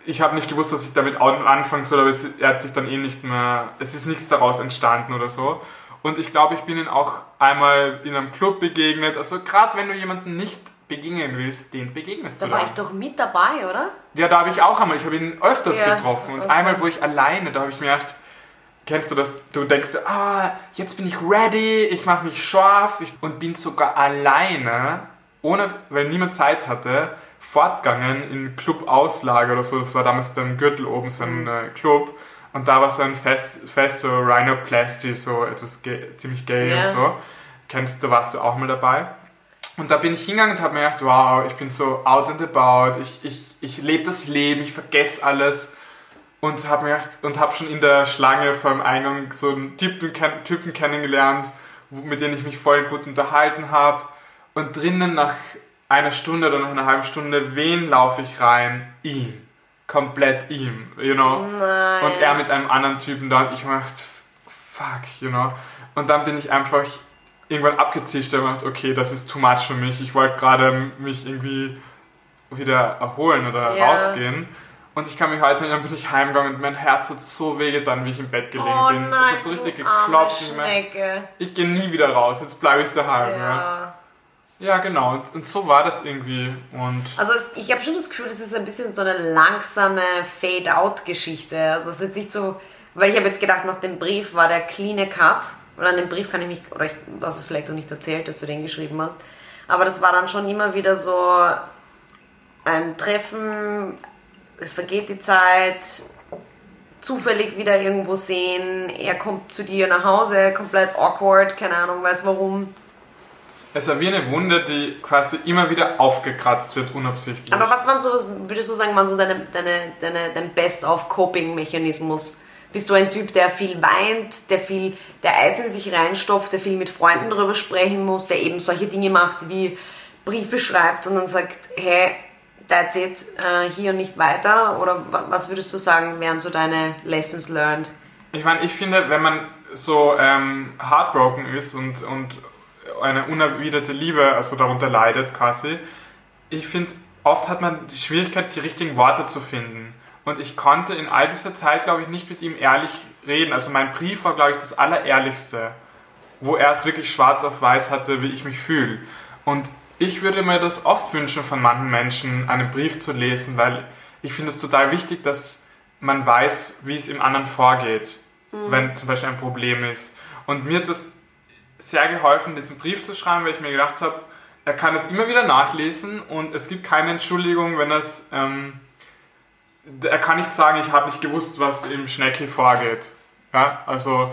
Ich habe nicht gewusst, dass ich damit anfangen soll, aber es, er hat sich dann eh nicht mehr, es ist nichts daraus entstanden oder so. Und ich glaube, ich bin ihm auch einmal in einem Club begegnet. Also gerade wenn du jemanden nicht begegnen willst, den begegnest da du. Da war ich doch mit dabei, oder? Ja, da habe ich auch einmal. Ich habe ihn öfters ja, getroffen. Und okay. einmal, wo ich alleine, da habe ich mir gedacht, Kennst du das? Du denkst, ah, jetzt bin ich ready, ich mache mich scharf ich, und bin sogar alleine, ohne, weil niemand Zeit hatte, fortgegangen in Club-Auslage oder so. Das war damals beim Gürtel oben so ein äh, Club. Und da war so ein Fest, Fest so Rhinoplasty, so etwas gay, ziemlich gay yeah. und so. Kennst du, warst du auch mal dabei? Und da bin ich hingegangen und habe mir gedacht, wow, ich bin so out and about, ich, ich, ich lebe das Leben, ich vergesse alles und habe hab schon in der Schlange vor dem Eingang so einen Typen, Typen kennengelernt, mit dem ich mich voll gut unterhalten habe. Und drinnen nach einer Stunde oder nach einer halben Stunde, wen laufe ich rein? Ihm. Komplett ihm, you know. Nein. Und er mit einem anderen Typen da. Und ich mir fuck, you know. Und dann bin ich einfach irgendwann abgezischt und gedacht, okay, das ist too much für mich. Ich wollte gerade mich irgendwie wieder erholen oder Ja. rausgehen. Und ich kann mich heute, dann bin ich heimgegangen und mein Herz hat so wehgetan, wie ich im Bett gelegen Oh bin. nein, es hat so richtig geklopft. und Ich, Schnecke. ich gehe nie wieder raus, jetzt bleibe ich daheim. Ja, Ja. ja genau. Und, und so war das irgendwie. Und Also es, ich habe schon das Gefühl, das ist ein bisschen so eine langsame Fade-out-Geschichte. Also es ist nicht so, weil ich habe jetzt gedacht, nach dem Brief war der clean Cut. Oder an dem Brief kann ich mich, oder ich, du hast es vielleicht auch nicht erzählt, dass du den geschrieben hast. Aber das war dann schon immer wieder so ein Treffen, es vergeht die Zeit, zufällig wieder irgendwo sehen, er kommt zu dir nach Hause, komplett awkward, keine Ahnung, weiß warum. es war wie eine Wunde, die quasi immer wieder aufgekratzt wird, unabsichtlich. Aber was waren so, würdest du sagen, waren so deine, deine, deine, dein Best-of-Coping-Mechanismus? Bist du ein Typ, der viel weint, der viel, der Eis in sich reinstopft, der viel mit Freunden darüber sprechen muss, der eben solche Dinge macht, wie Briefe schreibt und dann sagt, hey, that's it, äh, hier und nicht weiter? Oder wa- was würdest du sagen, wären so deine Lessons learned? Ich meine, ich finde, wenn man so ähm, heartbroken ist und, und eine unerwiderte Liebe also darunter leidet quasi, ich finde, oft hat man die Schwierigkeit, die richtigen Worte zu finden. Und ich konnte in all dieser Zeit, glaube ich, nicht mit ihm ehrlich reden. Also mein Brief war, glaube ich, das Allerehrlichste, wo er es wirklich schwarz auf weiß hatte, wie ich mich fühle. Und ich würde mir das oft wünschen von manchen Menschen, einen Brief zu lesen, weil ich finde es total wichtig, dass man weiß, wie es im anderen vorgeht, wenn zum Beispiel ein Problem ist. Und mir hat das sehr geholfen, diesen Brief zu schreiben, weil ich mir gedacht habe, er kann es immer wieder nachlesen und es gibt keine Entschuldigung, wenn es... Ähm, er kann nicht sagen, ich habe nicht gewusst, was im Schnecki vorgeht. Ja, also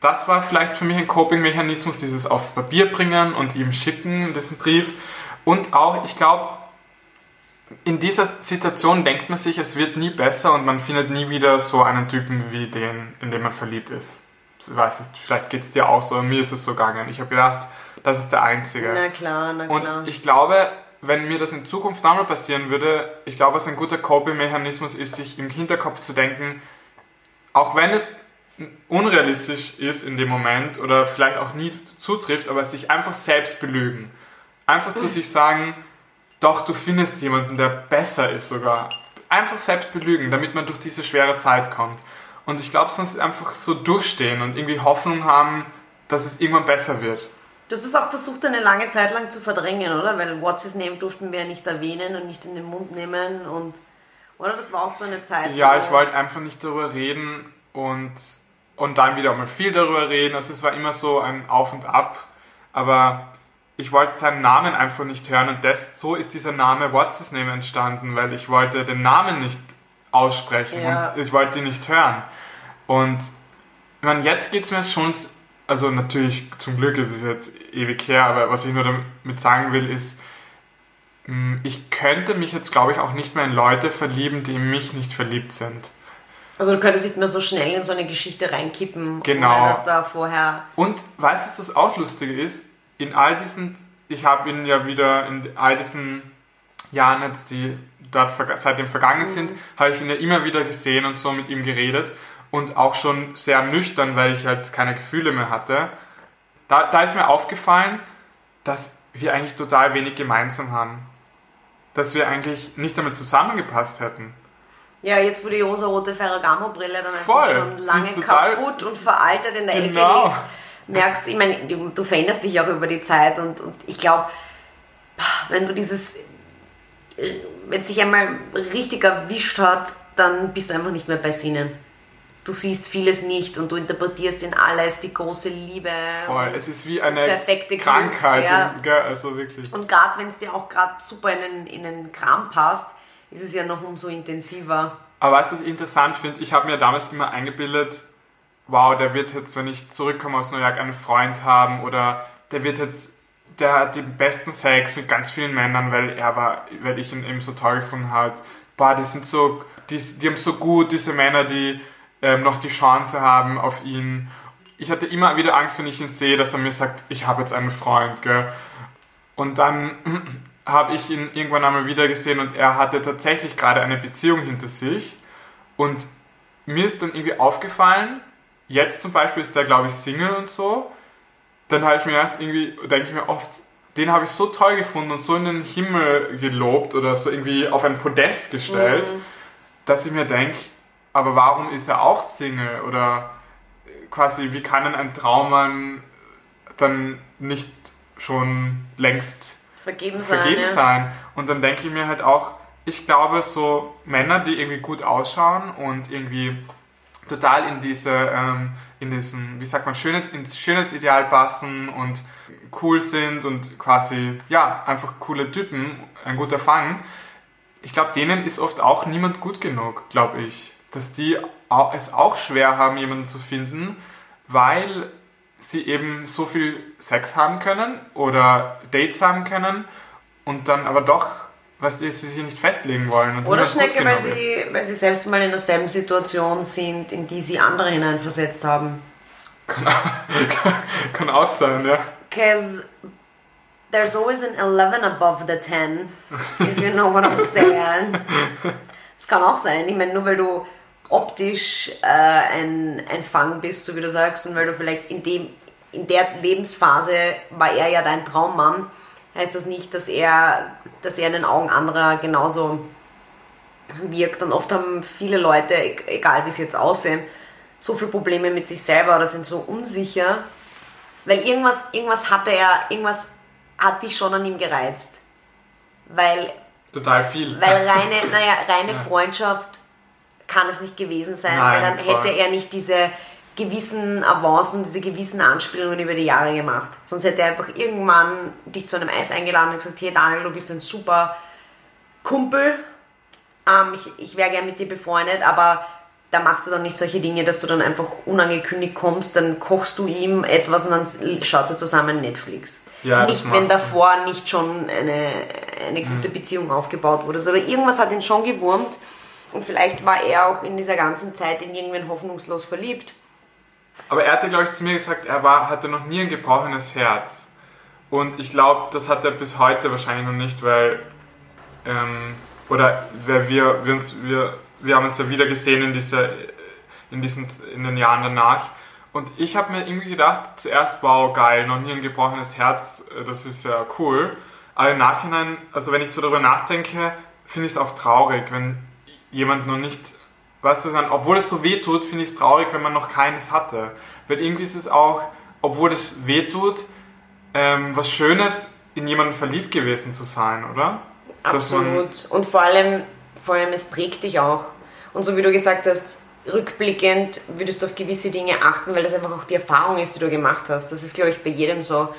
das war vielleicht für mich ein Coping-Mechanismus, dieses aufs Papier bringen und ihm schicken, diesen Brief. Und auch, ich glaube, in dieser Situation denkt man sich, es wird nie besser und man findet nie wieder so einen Typen wie den, in den man verliebt ist. Ich weiß nicht, vielleicht geht es dir auch so, aber mir ist es so gegangen. Ich habe gedacht, das ist der Einzige. Na klar, na Und klar. ich glaube, wenn mir das in Zukunft nochmal passieren würde, ich glaube, was ein guter Coping-Mechanismus ist, sich im Hinterkopf zu denken, auch wenn es unrealistisch ist in dem Moment oder vielleicht auch nie zutrifft, aber sich einfach selbst belügen. Einfach zu sich sagen, doch, du findest jemanden, der besser ist sogar. Einfach selbst belügen, damit man durch diese schwere Zeit kommt. Und ich glaube, sonst einfach so durchstehen und irgendwie Hoffnung haben, dass es irgendwann besser wird. Du hast es auch versucht, eine lange Zeit lang zu verdrängen, oder? Weil What's His Name durften wir ja nicht erwähnen und nicht in den Mund nehmen und... Oder? Das war auch so eine Zeit. Ja, ich wollte einfach nicht darüber reden und, und dann wieder mal viel darüber reden. Also es war immer so ein Auf und Ab. Aber ich wollte seinen Namen einfach nicht hören und das, so ist dieser Name What's His Name entstanden, weil ich wollte den Namen nicht aussprechen Ja. und ich wollte ihn nicht hören. Und ich meine, jetzt geht es mir schon, also natürlich zum Glück ist es jetzt ewig her, aber was ich nur damit sagen will, ist, mh, ich könnte mich jetzt, glaube ich, auch nicht mehr in Leute verlieben, die in mich nicht verliebt sind. Also du könntest nicht mehr so schnell in so eine Geschichte reinkippen, Genau. dass da vorher... Und weißt du, was das auch Lustige ist? In all diesen, ich habe ihn ja wieder in all diesen Jahren jetzt, die dort seitdem vergangen sind, habe ich ihn ja immer wieder gesehen und so mit ihm geredet und auch schon sehr nüchtern, weil ich halt keine Gefühle mehr hatte. Da, da ist mir aufgefallen, dass wir eigentlich total wenig gemeinsam haben. Dass wir eigentlich nicht damit zusammengepasst hätten. Ja, jetzt wo die rosa-rote Ferragamo-Brille dann einfach Voll. schon lange kaputt und veraltet in der Genau. Ecke merkst, ich meine, du, du veränderst dich auch über die Zeit und, und ich glaube, wenn du dieses, äh, wenn es dich einmal richtig erwischt hat, dann bist du einfach nicht mehr bei Sinnen. Du siehst vieles nicht und du interpretierst in alles die große Liebe. Voll. Es ist wie eine Krankheit. ja. und- Also wirklich. Und gerade wenn es dir auch gerade super in den, in den Kram passt, ist es ja noch umso intensiver. Aber was ich interessant finde? Ich habe mir damals immer eingebildet, wow, der wird jetzt, wenn ich zurückkomme aus New York, einen Freund haben oder der wird jetzt, der hat den besten Sex mit ganz vielen Männern, weil er war, weil ich ihn eben so toll gefunden habe. Boah, die sind so, die, die haben so gut, diese Männer, die ähm, noch die Chance haben auf ihn. Ich hatte immer wieder Angst, wenn ich ihn sehe, dass er mir sagt, ich habe jetzt einen Freund, gell. Und dann habe ich ihn irgendwann einmal wieder gesehen und er hatte tatsächlich gerade eine Beziehung hinter sich. Und mir ist dann irgendwie aufgefallen, jetzt zum Beispiel ist der, glaube ich, Single und so. Dann habe ich mir gedacht, irgendwie, denke ich mir oft, den habe ich so toll gefunden und so in den Himmel gelobt oder so irgendwie auf ein Podest gestellt, mhm. dass ich mir denke, aber warum ist er auch Single? Oder quasi, wie kann denn ein Traummann dann nicht schon längst vergeben, vergeben sein, sein? Ja. Und dann denke ich mir halt auch, ich glaube, so Männer, die irgendwie gut ausschauen und irgendwie total in diese, ähm, in diesen, wie sagt man, Schönheits, ins Schönheitsideal passen und cool sind und quasi, ja, einfach coole Typen, ein guter Fang. Ich glaube, denen ist oft auch niemand gut genug, glaube ich. Dass die es auch schwer haben, jemanden zu finden, weil sie eben so viel Sex haben können oder Dates haben können und dann aber doch was sie sich nicht festlegen wollen. Oder Schnecke, weil sie, weil sie selbst mal in derselben Situation sind, in die sie andere hineinversetzt haben. Kann, kann auch sein, ja. Because there's always an 11 above the 10, if you know what I'm saying. Es kann auch sein, ich meine, nur weil du optisch äh, ein, ein Fang bist, so wie du sagst, und weil du vielleicht in, dem, in der Lebensphase war er ja dein Traummann, heißt das nicht, dass er, dass er in den Augen anderer genauso wirkt. Und oft haben viele Leute, e-, egal wie sie jetzt aussehen, so viele Probleme mit sich selber oder sind so unsicher, weil irgendwas, irgendwas hatte er, irgendwas hat dich schon an ihm gereizt. Weil. Total viel. Weil reine, naja, reine ja. Freundschaft kann es nicht gewesen sein, Nein, weil dann voll. hätte er nicht diese gewissen Avancen, diese gewissen Anspielungen über die Jahre gemacht. Sonst hätte er einfach irgendwann dich zu einem Eis eingeladen und gesagt, hey Daniel, du bist ein super Kumpel, ähm, ich, ich wäre gern mit dir befreundet, aber da machst du dann nicht solche Dinge, dass du dann einfach unangekündigt kommst, dann kochst du ihm etwas und dann schaut ihr zusammen Netflix. Ja, nicht, wenn davor du. nicht schon eine, eine gute mhm. Beziehung aufgebaut wurde. Also irgendwas hat ihn schon gewurmt und vielleicht war er auch in dieser ganzen Zeit in irgendwen hoffnungslos verliebt. Aber er hatte, glaube ich, zu mir gesagt, er war, hatte noch nie ein gebrochenes Herz. Und ich glaube, das hat er bis heute wahrscheinlich noch nicht, weil, ähm, oder weil wir, wir, uns, wir wir haben uns ja wieder gesehen in, dieser, in, diesen, in den Jahren danach. Und ich habe mir irgendwie gedacht, zuerst, wow, geil, noch nie ein gebrochenes Herz, das ist ja cool. Aber im Nachhinein, also wenn ich so darüber nachdenke, finde ich es auch traurig, wenn jemand noch nicht, weißt du, obwohl es so weh tut, finde ich es traurig, wenn man noch keines hatte. Weil irgendwie ist es auch, obwohl es weh tut, ähm, was Schönes, in jemanden verliebt gewesen zu sein, oder? Absolut. Und vor allem, vor allem es prägt dich auch. Und so wie du gesagt hast, rückblickend würdest du auf gewisse Dinge achten, weil das einfach auch die Erfahrung ist, die du gemacht hast. Das ist, glaube ich, bei jedem so.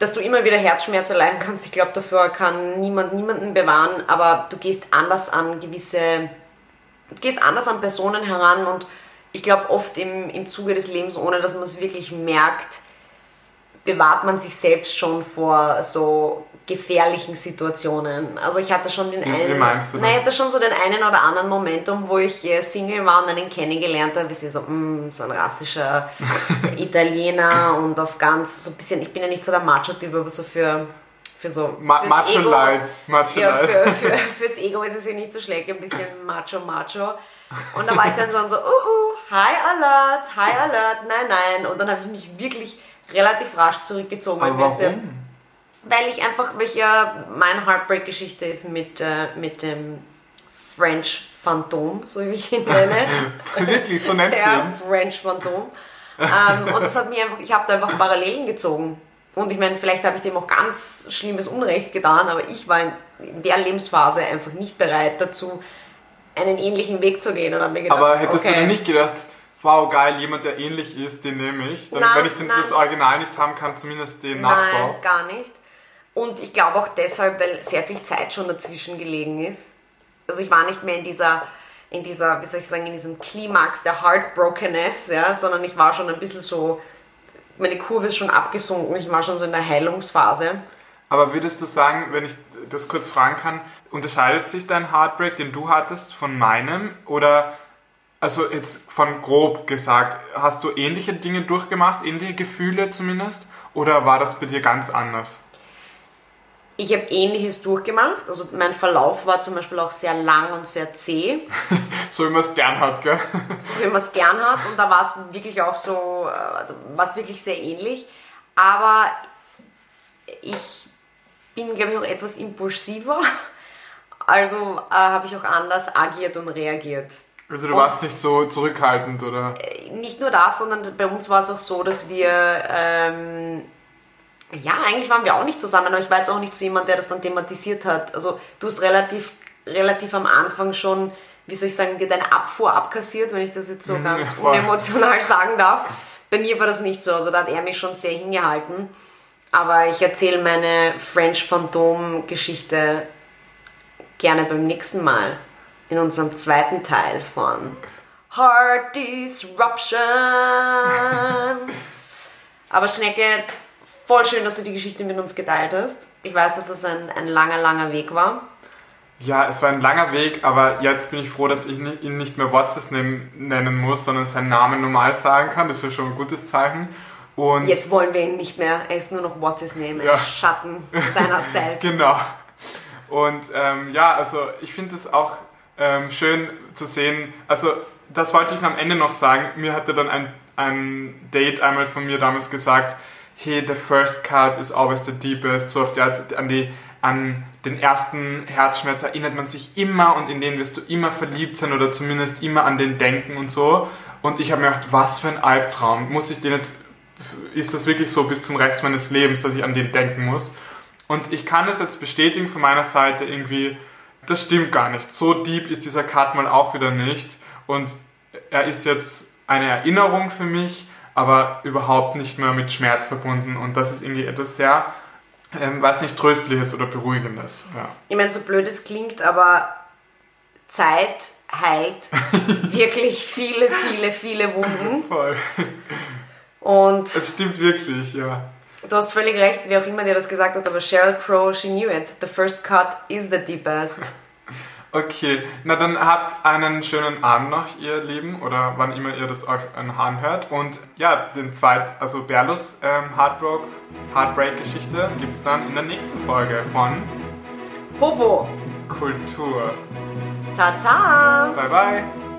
Dass du immer wieder Herzschmerz erleiden kannst, ich glaube, dafür kann niemand niemanden bewahren, aber du gehst anders an gewisse, du gehst anders an Personen heran und ich glaube, oft im, im Zuge des Lebens, ohne dass man es wirklich merkt, bewahrt man sich selbst schon vor so gefährlichen Situationen. Also ich hatte schon den wie, einen, wie meinst du das? Nein, ich hatte schon so den einen oder anderen Momentum, wo ich äh, Single war und einen kennengelernt habe, wie so, mm, so ein rassischer Italiener und auf ganz, so ein bisschen, ich bin ja nicht so der Macho-Typ, aber so für für so Ma Macho Ego, Light. Macho ja, für, für, fürs Ego ist es ja nicht so schlecht, ein bisschen Macho Macho. Und da war ich dann schon so, uh, uh, High Alert, High Alert, nein, nein. Und dann habe ich mich wirklich relativ rasch zurückgezogen. Aber warum? Dachte, weil ich einfach, weil ich ja, meine Heartbreak-Geschichte ist mit, äh, mit dem French Phantom, so wie ich ihn nenne. Wirklich, so nennt Der French Phantom. ähm, und das hat mir einfach, ich habe da einfach Parallelen gezogen. Und ich meine, vielleicht habe ich dem auch ganz schlimmes Unrecht getan, aber ich war in der Lebensphase einfach nicht bereit dazu, einen ähnlichen Weg zu gehen. Und mir gedacht, aber hättest okay, du denn nicht gedacht, wow, geil, jemand, der ähnlich ist, den nehme ich. Dann, nein, wenn ich den, das Original nicht haben kann, zumindest den Nachbau. Nein, gar nicht. Und ich glaube auch deshalb, weil sehr viel Zeit schon dazwischen gelegen ist. Also ich war nicht mehr in dieser, in dieser, wie soll ich sagen, in diesem Klimax der Heartbrokenness, ja, sondern ich war schon ein bisschen so, meine Kurve ist schon abgesunken, ich war schon so in der Heilungsphase. Aber würdest du sagen, wenn ich das kurz fragen kann, unterscheidet sich dein Heartbreak, den du hattest, von meinem? Oder also jetzt von grob gesagt, hast du ähnliche Dinge durchgemacht, ähnliche Gefühle zumindest? Oder war das bei dir ganz anders? Ich habe ähnliches durchgemacht. Also mein Verlauf war zum Beispiel auch sehr lang und sehr zäh. so wie man es gern hat, gell? So wie man es gern hat. Und da war es wirklich auch so, äh, war wirklich sehr ähnlich. Aber ich bin, glaube ich, auch etwas impulsiver. Also äh, habe ich auch anders agiert und reagiert. Also du warst nicht so zurückhaltend, oder? Nicht nur das, sondern bei uns war es auch so, dass wir... Ähm, ja, eigentlich waren wir auch nicht zusammen, aber ich war jetzt auch nicht so jemand, der das dann thematisiert hat. Also du hast relativ, relativ am Anfang schon, wie soll ich sagen, dir deine Abfuhr abkassiert, wenn ich das jetzt so Mhm, ganz voll. unemotional sagen darf. Bei mir war das nicht so, also da hat er mich schon sehr hingehalten. Aber ich erzähle meine French Phantom Geschichte gerne beim nächsten Mal in unserem zweiten Teil von Heart Disruption. Aber Schnecke, voll schön, dass du die Geschichte mit uns geteilt hast. Ich weiß, dass das ein, ein langer, langer Weg war. Ja, es war ein langer Weg, aber jetzt bin ich froh, dass ich ihn nicht mehr Watson nennen, muss, sondern seinen Namen normal sagen kann. Das ist schon ein gutes Zeichen. Und Jetzt wollen wir ihn nicht mehr. Er ist nur noch What's His Name, Ja. Schatten seiner selbst. Genau. Und ähm, ja, also ich finde es auch ähm, schön zu sehen. Also das wollte ich am Ende noch sagen. Mir hatte dann ein, ein Date einmal von mir damals gesagt, hey, the first cut is always the deepest. So auf die Art, an, die, an den ersten Herzschmerz erinnert man sich immer und in den wirst du immer verliebt sein oder zumindest immer an den denken und so. Und ich habe mir gedacht, was für ein Albtraum. Muss ich den jetzt, ist das wirklich so bis zum Rest meines Lebens, dass ich an den denken muss? Und ich kann es jetzt bestätigen von meiner Seite irgendwie, das stimmt gar nicht. So deep ist dieser Cut mal auch wieder nicht. Und er ist jetzt eine Erinnerung für mich, aber überhaupt nicht mehr mit Schmerz verbunden. Und das ist irgendwie etwas sehr, ähm, weiß nicht, Tröstliches oder Beruhigendes. Ja. Ich meine, so blöd es klingt, aber Zeit heilt wirklich viele, viele, viele Wunden. Voll. Und Es stimmt wirklich, ja. du hast völlig recht, wer auch immer dir das gesagt hat, aber Sheryl Crow, she knew it. The first cut is the deepest. Okay, na dann habt einen schönen Abend noch, ihr Lieben, oder wann immer ihr das euch anhört. Und ja, den zweiten, also Berlus ähm, Heartbreak, Heartbreak-Geschichte gibt es dann in der nächsten Folge von Hobo. Kultur. Tata. Bye bye.